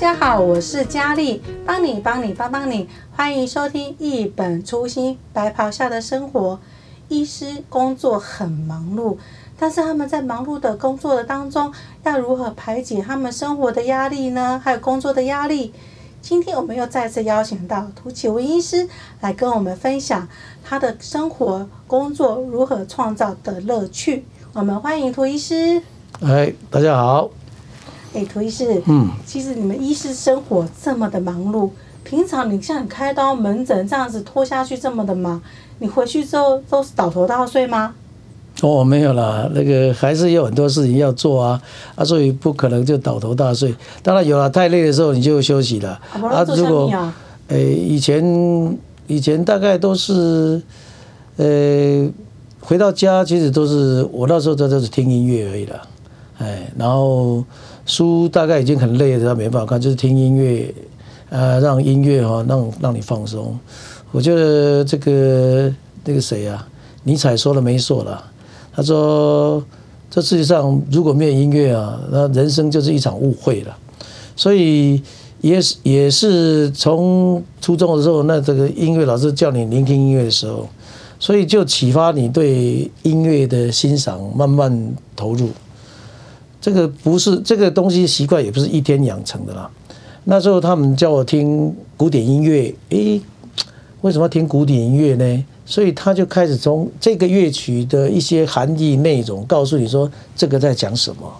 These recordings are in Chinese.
大家好，我是佳丽，帮你帮你帮帮你，欢迎收听一本初心白袍下的生活。医师工作很忙碌，但是他们在忙碌的工作的当中，要如何排解他们生活的压力呢？还有工作的压力。今天我们又再次邀请到涂启文医师来跟我们分享他的生活工作如何创造的乐趣。我们欢迎涂医师。哎，大家好。哎，涂医师，嗯，其实你们医师生活这么的忙碌，平常你像你开刀门诊这样子拖下去这么的忙，你回去之后都是倒头大睡吗？哦，没有啦，那个还是有很多事情要做啊，啊，所以不可能就倒头大睡。当然有了，太累的时候你就休息了。啊，啊如果，哎，以前以前大概都是，呃，回到家其实都是我那时候都都是听音乐而已了，哎，然后。书大概已经很累了，没办法看，就是听音乐，呃，让音乐哈，让让你放松。我觉得这个那个谁啊，尼采说的没错了。他说，这世界上如果没有音乐啊，那人生就是一场误会了。所以也是也是从初中的时候，那这个音乐老师叫你聆听音乐的时候，所以就启发你对音乐的欣赏，慢慢投入。这个不是这个东西习惯，也不是一天养成的啦。那时候他们叫我听古典音乐，诶，为什么要听古典音乐呢？所以他就开始从这个乐曲的一些含义内容，告诉你说这个在讲什么。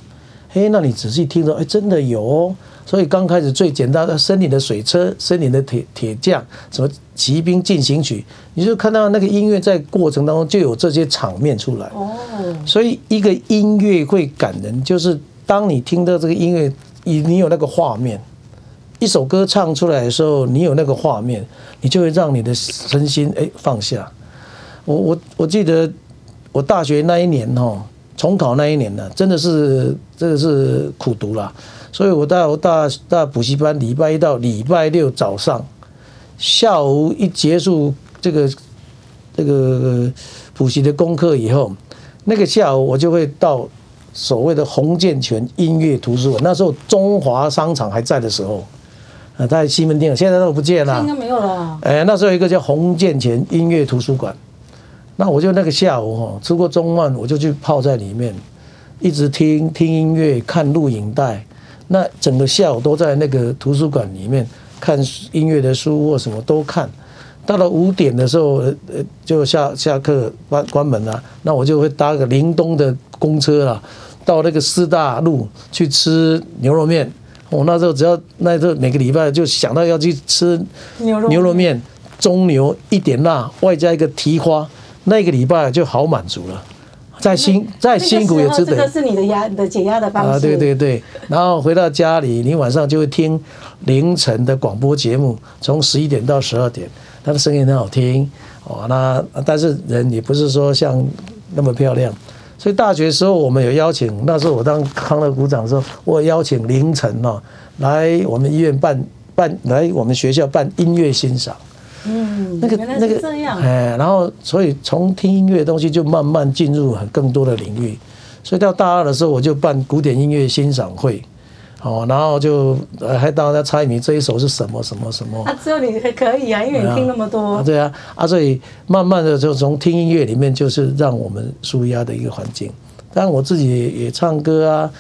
诶，那你仔细听着，诶，真的有哦。所以刚开始最简单的森林的水车、森林的铁铁匠，什么骑兵进行曲，你就看到那个音乐在过程当中就有这些场面出来。哦，所以一个音乐会感人，就是当你听到这个音乐，你你有那个画面，一首歌唱出来的时候，你有那个画面，你就会让你的身心诶放下。我我我记得我大学那一年哈，重考那一年呢，真的是真的是苦读了。所以我到大大补习班，礼拜一到礼拜六早上，下午一结束这个这个补习的功课以后，那个下午我就会到所谓的洪建全音乐图书馆。那时候中华商场还在的时候，啊，在西门町，现在都不见了，应该没有了。哎，那时候有一个叫洪建全音乐图书馆，那我就那个下午哈，吃过中饭，我就去泡在里面，一直听听音乐，看录影带。那整个下午都在那个图书馆里面看音乐的书或什么都看，到了五点的时候，呃，就下下课关关门了。那我就会搭个林东的公车了，到那个师大路去吃牛肉面。我那时候只要那时候每个礼拜就想到要去吃牛肉面，中牛一点辣，外加一个蹄花，那个礼拜就好满足了。再辛再辛苦也值得。这个是你的压你的解压的方式。啊，对对对。然后回到家里，你晚上就会听凌晨的广播节目，从十一点到十二点，他的声音很好听哦。那但是人也不是说像那么漂亮，所以大学时候我们有邀请，那时候我当康乐股长的时候，我邀请凌晨哦来我们医院办办来我们学校办音乐欣赏。嗯，那个那个哎，然后所以从听音乐的东西就慢慢进入很更多的领域，所以到大二的时候我就办古典音乐欣赏会，哦，然后就还大家猜你这一首是什么什么什么。啊，只有你还可以啊，因为你听那么多。啊对啊，啊，所以慢慢的就从听音乐里面就是让我们舒压的一个环境。当然我自己也，也唱歌啊。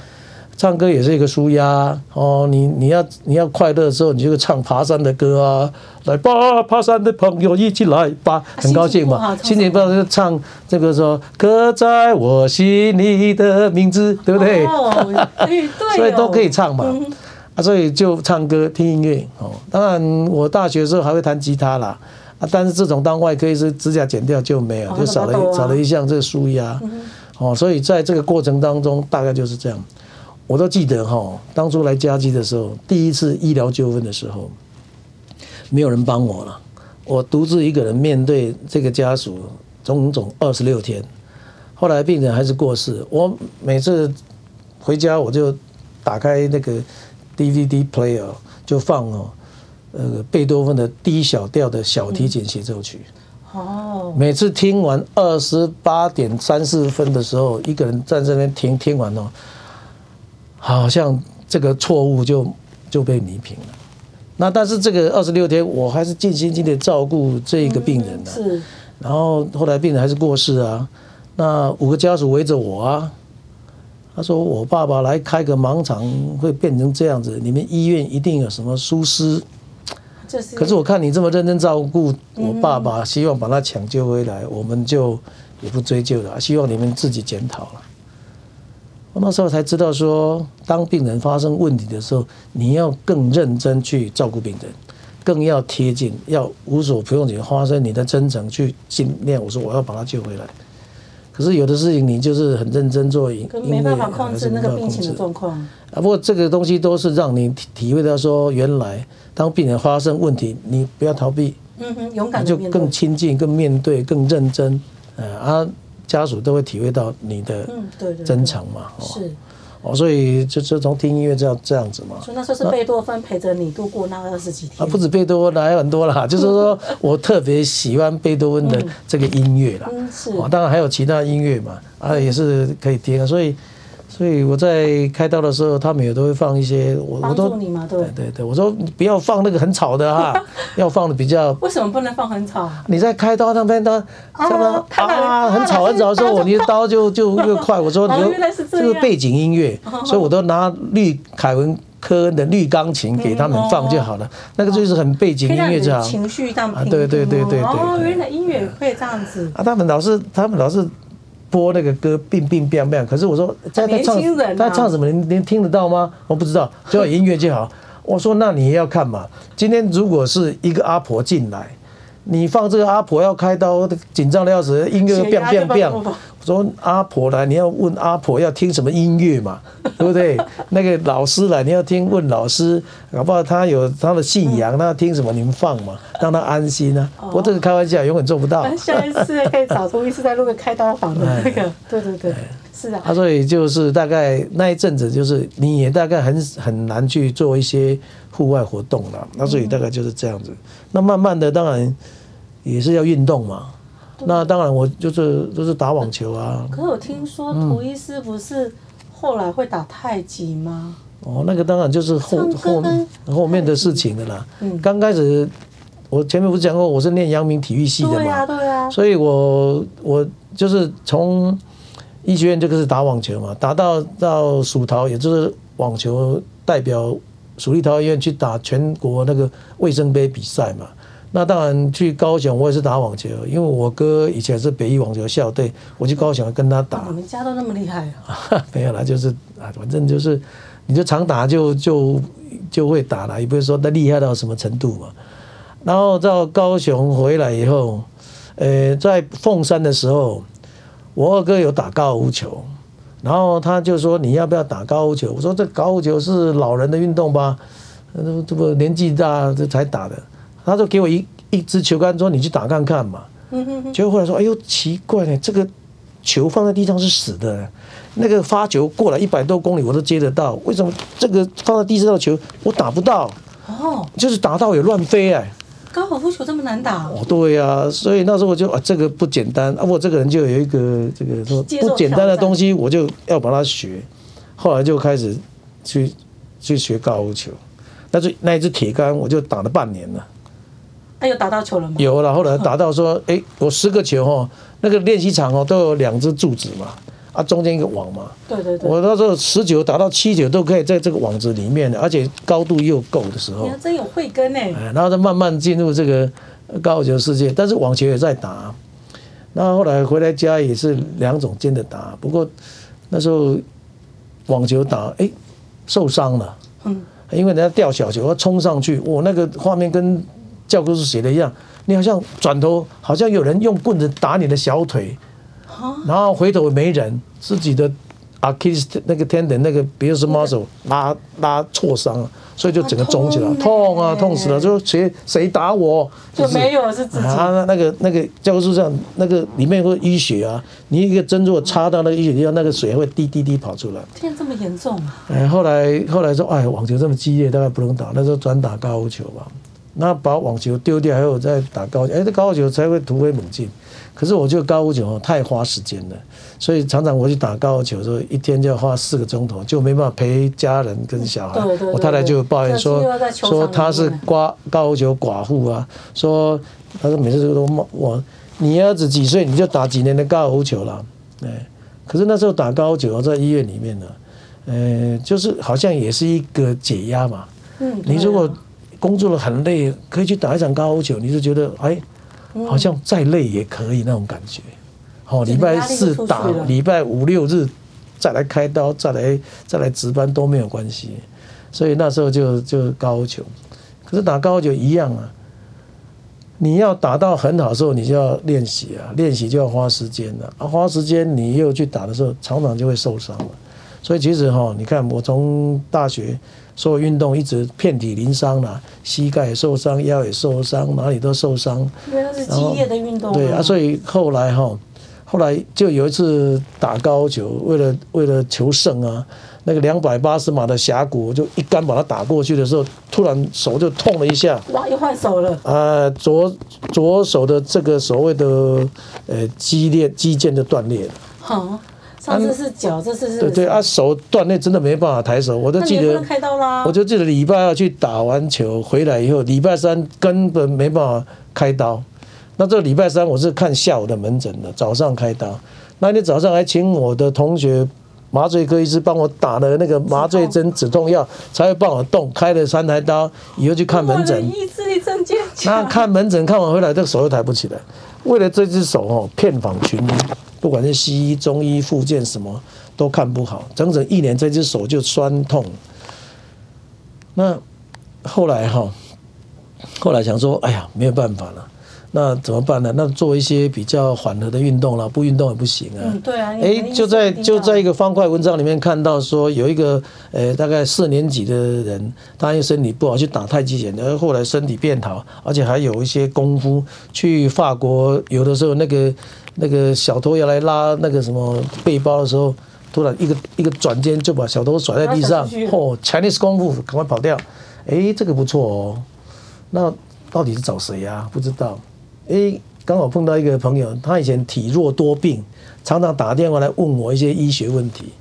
唱歌也是一个舒压哦，你你要你要快乐的时候，你就唱爬山的歌啊，来吧，爬山的朋友一起来吧，很高兴嘛。心情不好就唱这个说，刻在我心里的名字，对不对？哦，对，所以都可以唱嘛。啊，所以就唱歌听音乐哦。当然，我大学的时候还会弹吉他啦，啊，但是这种当外科医师，指甲剪掉就没有，就少了少了一项这个舒压。哦，所以在这个过程当中，大概就是这样。我都记得哈，当初来嘉基的时候，第一次医疗纠纷的时候，没有人帮我了，我独自一个人面对这个家属，整整二十六天。后来病人还是过世，我每次回家我就打开那个 DVD player，就放哦，呃，贝多芬的 D 小调的小提琴协奏曲。哦。每次听完二十八点三四分的时候，一个人在这边听，听完哦。好像这个错误就就被弥平了。那但是这个二十六天，我还是尽心尽力照顾这一个病人的、啊。是。然后后来病人还是过世啊，那五个家属围着我啊，他说我爸爸来开个盲肠会变成这样子，你们医院一定有什么疏失。可是我看你这么认真照顾我爸爸，希望把他抢救回来，我们就也不追究了，希望你们自己检讨了。我那时候才知道说，当病人发生问题的时候，你要更认真去照顾病人，更要贴近，要无所不用其极，发生你的真诚去尽量。我说我要把他救回来。可是有的事情你就是很认真做，可没办法控制那个病情的状况。啊，不过这个东西都是让你体体会到说，原来当病人发生问题，你不要逃避，嗯哼，勇敢就更亲近、更面对、更认真，呃啊。家属都会体会到你的真诚嘛，是哦，所以就就从听音乐这样这样子嘛。所以那时候是贝多芬陪着你度过那二十几天啊，不止贝多芬，还有很多啦。就是说我特别喜欢贝多芬的这个音乐啦，嗯，是，当然还有其他音乐嘛，啊，也是可以听啊，所以。所以我在开刀的时候，他们也都会放一些，我我都对对对，我说你不要放那个很吵的哈，要放的比较。为什么不能放很吵？你在开刀那边，他什么啊，很吵很吵的时候，我你的刀就就越快。我说 你就这个背景音乐，所以我都拿绿凯文科恩的绿钢琴给他们放就好了，那个就是很背景音乐这样。情绪这样啊，对对对对对。哦，原来音乐可以这样子。啊，他们老是他们老是。播那个歌，病病变变。可是我说，在他唱，他唱什么？您您听得到吗？我不知道，只要有音乐就好。我说，那你也要看嘛。今天如果是一个阿婆进来。你放这个阿婆要开刀，紧张的要死，音乐变变变。我说阿婆来，你要问阿婆要听什么音乐嘛，对不对？那个老师来，你要听问老师，搞不好他有他的信仰，他要听什么你们放嘛，让他安心啊。不过这个开玩笑，永远做不到。下一次可以找出一次在录个开刀房的 那个，对对对，是啊。所以就是大概那一阵子，就是你也大概很很难去做一些户外活动了。那所以大概就是这样子。那慢慢的，当然。也是要运动嘛，那当然我就是就是打网球啊。可是我听说图医师不是后来会打太极吗？哦，那个当然就是后后后面的事情了啦。嗯刚开始我前面不是讲过我是念阳明体育系的嘛？对啊对啊。所以我我就是从医学院就开始打网球嘛，打到到蜀桃，也就是网球代表蜀立桃医院去打全国那个卫生杯比赛嘛。那当然去高雄，我也是打网球，因为我哥以前是北一网球校队，我去高雄跟他打。你们家都那么厉害啊？没有啦，就是啊，反正就是，你就常打就就就会打了，也不是说他厉害到什么程度嘛。然后到高雄回来以后，呃，在凤山的时候，我二哥有打高尔夫球，然后他就说你要不要打高尔夫球？我说这高尔夫球是老人的运动吧？这这不年纪大这才打的。他就给我一一支球杆，说你去打看看嘛。结果后来说，哎呦奇怪呢，这个球放在地上是死的，那个发球过来一百多公里我都接得到，为什么这个放在地上的球我打不到？哦，就是打到也乱飞哎。高尔夫球这么难打？哦，对呀、啊，所以那时候我就啊，这个不简单啊，我这个人就有一个这个说不简单的东西，我就要把它学。后来就开始去去学高尔夫球，那就那一支铁杆我就打了半年了。他有打到球了吗？有了，后来打到说，哎，我十个球哦，那个练习场哦都有两只柱子嘛，啊中间一个网嘛。对对对。我那时候十九打到七九都可以在这个网子里面的，而且高度又够的时候。你还真有慧根哎。然后再慢慢进入这个高尔夫球世界，但是网球也在打。那后来回来家也是两种兼着打，不过那时候网球打哎受伤了，嗯，因为人家吊小球要冲上去，我，那个画面跟。教科书写的一样，你好像转头，好像有人用棍子打你的小腿，然后回头没人，自己的 Achilles 那个 tendon 那个，比如说 muscle 拉拉挫伤了，所以就整个肿起来，痛啊，痛死了！就谁谁打我？就没有是自己。啊，那个那个教科书上那个里面会淤血啊，你一个针如果插到那个淤血地方，那个水会滴滴滴跑出来。天，这么严重啊！哎，后来后来说，哎，网球这么激烈，大概不能打，那时候转打高尔夫球吧。那把网球丢掉，还有再打高尔夫，哎，这高尔夫球才会突飞猛进。可是我觉得高尔夫球太花时间了，所以常常我去打高尔夫球的时候，一天就要花四个钟头，就没办法陪家人跟小孩。我太太就抱怨说，说他是寡高尔夫球寡妇啊，说她说每次都骂我，你儿子几岁你就打几年的高尔夫球了，哎，可是那时候打高尔夫球在医院里面呢，呃，就是好像也是一个解压嘛。嗯，你如果工作了很累，可以去打一场高尔夫球，你就觉得哎。好像再累也可以那种感觉，好，礼拜四打，礼拜五六日再来开刀，再来再来值班都没有关系，所以那时候就就高尔夫球，可是打高尔夫球一样啊，你要打到很好的时候，你就要练习啊，练习就要花时间了啊，花时间你又去打的时候，常常就会受伤了，所以其实哈，你看我从大学。所有运动一直遍体鳞伤了，膝盖也受伤，腰也受伤，哪里都受伤。因为那是激烈的运动。对啊，所以后来哈，后来就有一次打高球，为了为了求胜啊，那个两百八十码的峡谷，就一杆把它打过去的时候，突然手就痛了一下。哇，又换手了。啊，左左手的这个所谓的呃肌裂肌腱就断裂了。好。上次是脚，这次是对对啊，手断裂真的没办法抬手，我都记得。开刀啦！我就记得礼拜二去打完球回来以后，礼拜三根本没办法开刀。那这个礼拜三我是看下午的门诊的，早上开刀。那天早上还请我的同学麻醉科医师帮我打了那个麻醉针止痛药，才会帮我动。开了三台刀以后去看门诊。意志力真坚强。那看门诊看完回来，这个手又抬不起来。为了这只手哦，片访群医。不管是西医、中医、复健什么都看不好，整整一年这只手就酸痛。那后来哈，后来想说，哎呀，没有办法了。那怎么办呢？那做一些比较缓和的运动了，不运动也不行啊。嗯，对啊。哎，就在就在一个方块文章里面看到说，有一个呃大概四年级的人，他因为身体不好去打太极拳，然后后来身体变好，而且还有一些功夫。去法国有的时候那个那个小偷要来拉那个什么背包的时候，突然一个一个转肩就把小偷甩在地上，哦，Chinese 功夫，赶快跑掉。哎，这个不错哦。那到底是找谁呀？不知道。哎，刚好碰到一个朋友，他以前体弱多病，常常打电话来问我一些医学问题。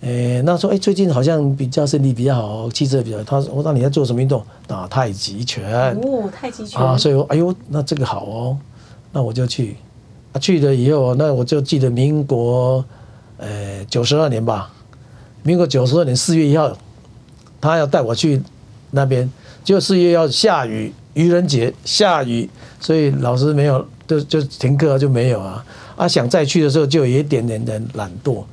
哎，那说哎，最近好像比较身体比较好，气色比较好。他说我那你在做什么运动？打太极拳。哦，太极拳。啊，所以我哎呦，那这个好哦，那我就去。去了以后，那我就记得民国呃九十二年吧，民国九十二年四月一号，他要带我去那边，就四月要下雨。愚人节下雨，所以老师没有就就停课就没有啊。啊，想再去的时候就有一点点的懒惰，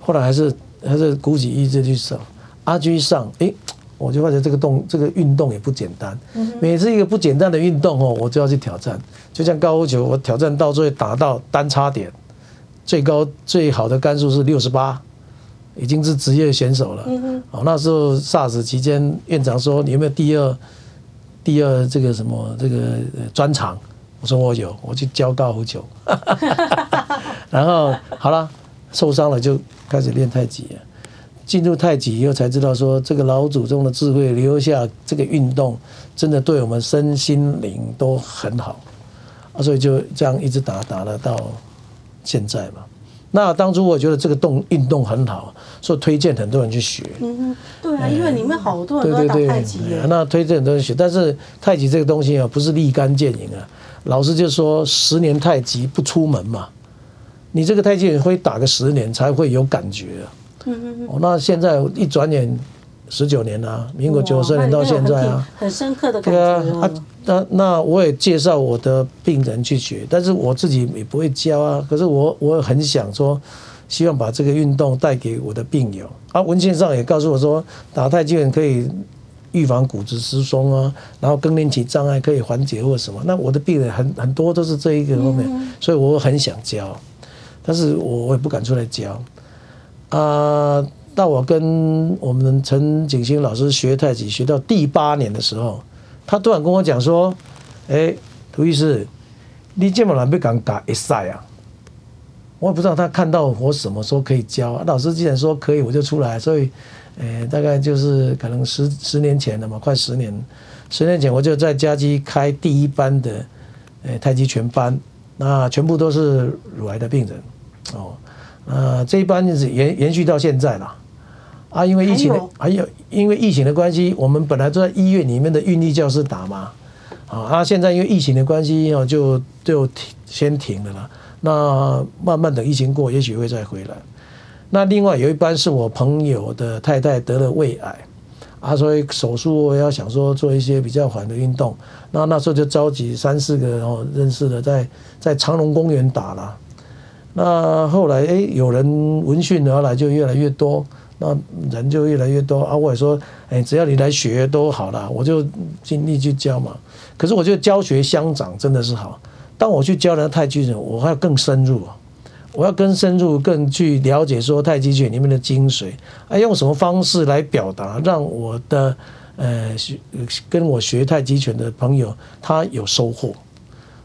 后来还是还是鼓起意志去上。阿居上，诶，我就发觉这个动这个运动也不简单。每次一个不简单的运动哦，我就要去挑战。就像高尔夫球，我挑战到最后打到单差点，最高最好的杆数是六十八，已经是职业选手了。哦，那时候 SARS 期间，院长说你有没有第二？第二，这个什么这个专长，我说我有，我去教高尔夫球，然后好了，受伤了就开始练太极，进入太极以后才知道说，这个老祖宗的智慧留下这个运动，真的对我们身心灵都很好，啊，所以就这样一直打打了到现在嘛。那当初我觉得这个动运动很好，所以推荐很多人去学。嗯，对啊，因为里面好多人都打太极。那推荐很多人学，但是太极这个东西啊，不是立竿见影啊。老师就说，十年太极不出门嘛，你这个太极会打个十年才会有感觉啊。嗯嗯嗯。那现在一转眼。十九年了，民国九十年到现在啊，很深刻的感觉。对啊，那那我也介绍我的病人去学，但是我自己也不会教啊。可是我我很想说，希望把这个运动带给我的病友啊。文献上也告诉我说，打太极拳可以预防骨质疏松啊，然后更年期障碍可以缓解或什么。那我的病人很很多都是这一个方面，所以我很想教，但是我我也不敢出来教啊。那我跟我们陈景星老师学太极学到第八年的时候，他突然跟我讲说：“哎，涂医师，你这么难被敢打一赛啊？”我也不知道他看到我什么时候可以教。老师既然说可以，我就出来。所以，呃，大概就是可能十十年前了嘛，快十年。十年前我就在嘉基开第一班的，呃，太极拳班，那全部都是乳癌的病人，哦，呃，这一班是延延续到现在了。啊，因为疫情的，还有因为疫情的关系，我们本来都在医院里面的运力教室打嘛，啊，现在因为疫情的关系哦，就就停先停了啦。那慢慢等疫情过，也许会再回来。那另外有一班是我朋友的太太得了胃癌，啊，所以手术我要想说做一些比较缓的运动。那那时候就召集三四个哦认识的在在长隆公园打了。那后来哎，有人闻讯而来，就越来越多。那人就越来越多啊！我也说，哎，只要你来学都好了，我就尽力去教嘛。可是我觉得教学相长真的是好。当我去教人太极拳，我还要更深入，我要更深入，更去了解说太极拳里面的精髓，啊，用什么方式来表达，让我的呃学跟我学太极拳的朋友他有收获。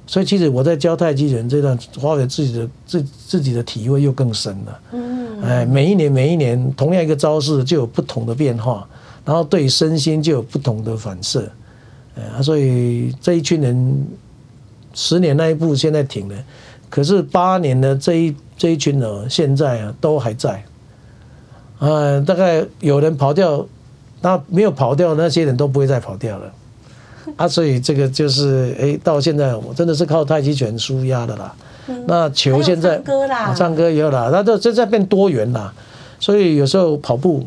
所以其实我在教太极拳这段，发掘自己的自自己的体会又更深了。嗯，哎，每一年每一年，同样一个招式就有不同的变化，然后对身心就有不同的反射。啊，所以这一群人，十年那一步现在停了，可是八年的这一这一群人现在啊都还在。啊，大概有人跑掉，那没有跑掉的那些人都不会再跑掉了。啊，所以这个就是，哎，到现在我真的是靠太极拳舒压的啦。嗯、那球现在唱歌啦，唱歌也有啦，那这这在变多元啦。所以有时候跑步，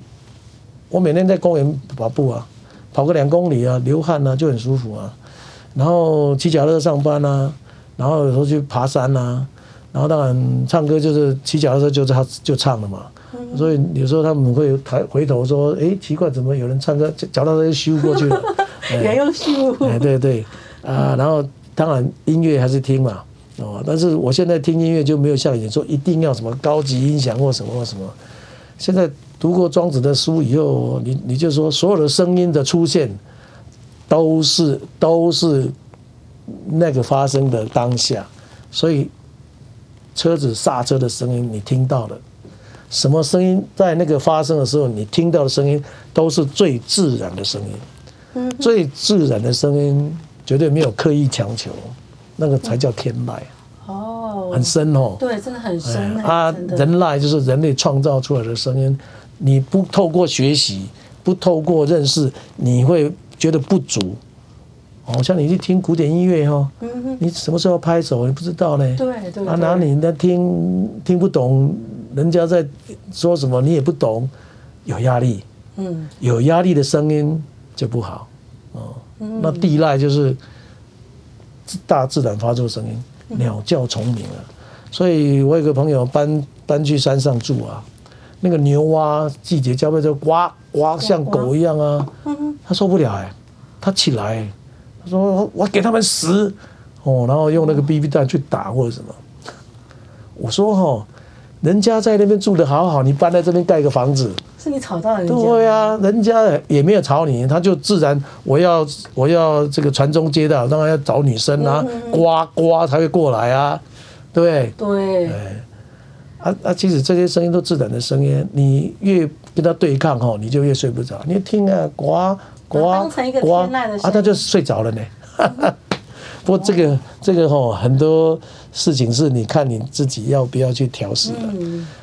我每天在公园跑步啊，跑个两公里啊，流汗啊，就很舒服啊。然后骑脚踏车上班啊，然后有时候去爬山啊，然后当然唱歌就是骑脚踏车就他就唱了嘛。嗯、所以有时候他们会抬回头说，哎，奇怪，怎么有人唱歌脚踏车就修过去了？也优秀，哎，对对，啊，然后当然音乐还是听嘛，哦，但是我现在听音乐就没有像以前说一定要什么高级音响或什么或什么。现在读过庄子的书以后，你你就说所有的声音的出现，都是都是那个发生的当下，所以车子刹车的声音你听到了，什么声音在那个发生的时候，你听到的声音都是最自然的声音。最自然的声音，绝对没有刻意强求，那个才叫天籁。哦，很深哦。对，真的很深。啊，人籁就是人类创造出来的声音，你不透过学习，不透过认识，你会觉得不足。哦，像你去听古典音乐哈，你什么时候拍手，你不知道呢？对对。啊，哪里在听听不懂，人家在说什么，你也不懂，有压力。嗯，有压力的声音。就不好，哦，那地籁就是大自然发出声音，鸟叫虫鸣啊。所以我有个朋友搬搬去山上住啊，那个牛蛙季节交配就呱呱像狗一样啊，他受不了哎，他起来，他说我给他们死哦，然后用那个 BB 弹去打或者什么。我说哈，人家在那边住的好好，你搬来这边盖个房子。是你吵到人家？对呀、啊，人家也没有吵你，他就自然我要我要这个传宗接代，当然要找女生啊，呱呱才会过来啊，对不对？对。啊啊，其实这些声音都自然的声音，你越跟他对抗哈，你就越睡不着。你听啊，呱呱呱啊，他就睡着了呢。不过这个这个吼，很多事情是你看你自己要不要去调试的。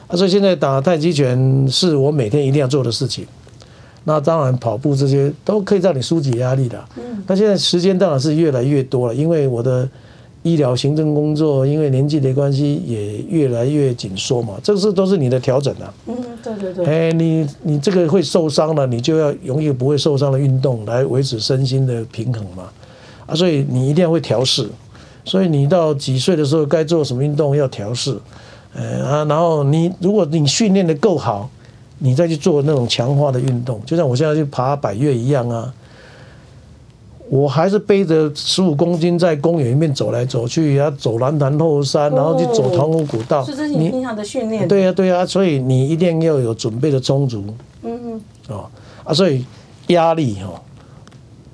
啊，所以现在打太极拳是我每天一定要做的事情。那当然跑步这些都可以让你疏解压力的。嗯。那现在时间当然是越来越多了，因为我的医疗行政工作，因为年纪的关系也越来越紧缩嘛。这个是都是你的调整啊。嗯，对对对。哎，你你这个会受伤了，你就要容易不会受伤的运动来维持身心的平衡嘛。啊，所以你一定要会调试，所以你到几岁的时候该做什么运动要调试，呃啊，然后你如果你训练的够好，你再去做那种强化的运动，就像我现在去爬百越一样啊，我还是背着十五公斤在公园里面走来走去，然后走南潭后山，然后去走塘湖古道，这是你平常的训练。对呀对呀，所以你一定要有准备的充足。嗯嗯。哦啊，所以压力哦，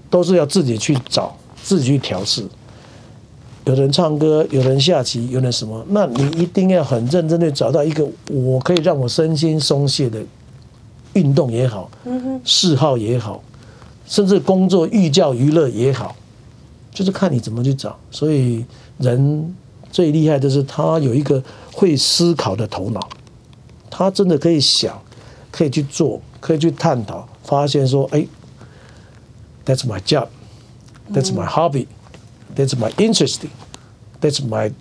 都是要自己去找。自己去调试，有人唱歌，有人下棋，有人什么？那你一定要很认真的找到一个我可以让我身心松懈的运动也好，嗜好也好，甚至工作寓教于乐也好，就是看你怎么去找。所以人最厉害的是他有一个会思考的头脑，他真的可以想，可以去做，可以去探讨，发现说，哎，That's my job, that's my hobby. That's my interesting. That's my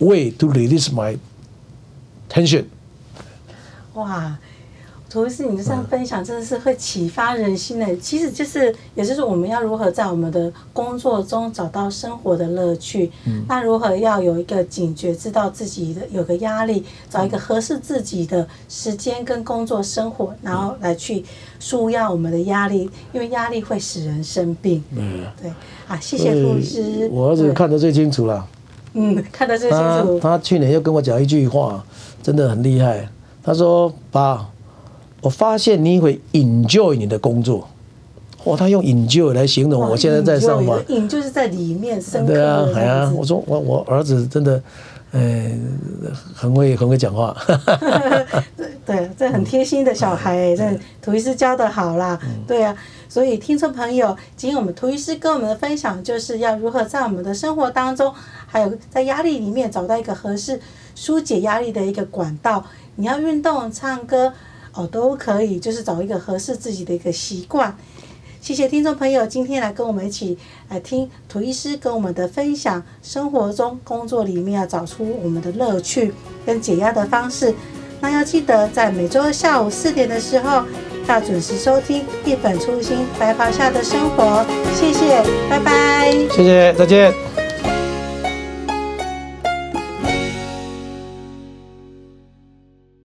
way to release my tension. 哇，涂医师，你这样分享真的是会启发人心的。其实就是，也就是我们要如何在我们的工作中找到生活的乐趣。嗯。那如何要有一个警觉，知道自己的有个压力，找一个合适自己的时间跟工作生活，然后来去舒压我们的压力，因为压力会使人生病。嗯。对。啊，谢谢涂医师。我儿子看得最清楚了。嗯，看得最清楚。他他去年又跟我讲一句话，真的很厉害。他说：“爸，我发现你会 enjoy 你的工作。”哇，他用 enjoy 来形容我现在在上班。enjoy 就是在里面生。对啊，哎呀，我说我我儿子真的，呃，很会很会讲话。对对，这很贴心的小孩，这涂医师教的好啦。对啊。所以，听众朋友，今天我们涂医师跟我们的分享，就是要如何在我们的生活当中，还有在压力里面找到一个合适疏解压力的一个管道。你要运动、唱歌，哦，都可以，就是找一个合适自己的一个习惯。谢谢听众朋友，今天来跟我们一起来听涂医师跟我们的分享，生活中、工作里面要找出我们的乐趣跟解压的方式。那要记得在每周下午四点的时候。要准时收听《一本初心白袍下的生活》，谢谢，拜拜。谢谢，再见。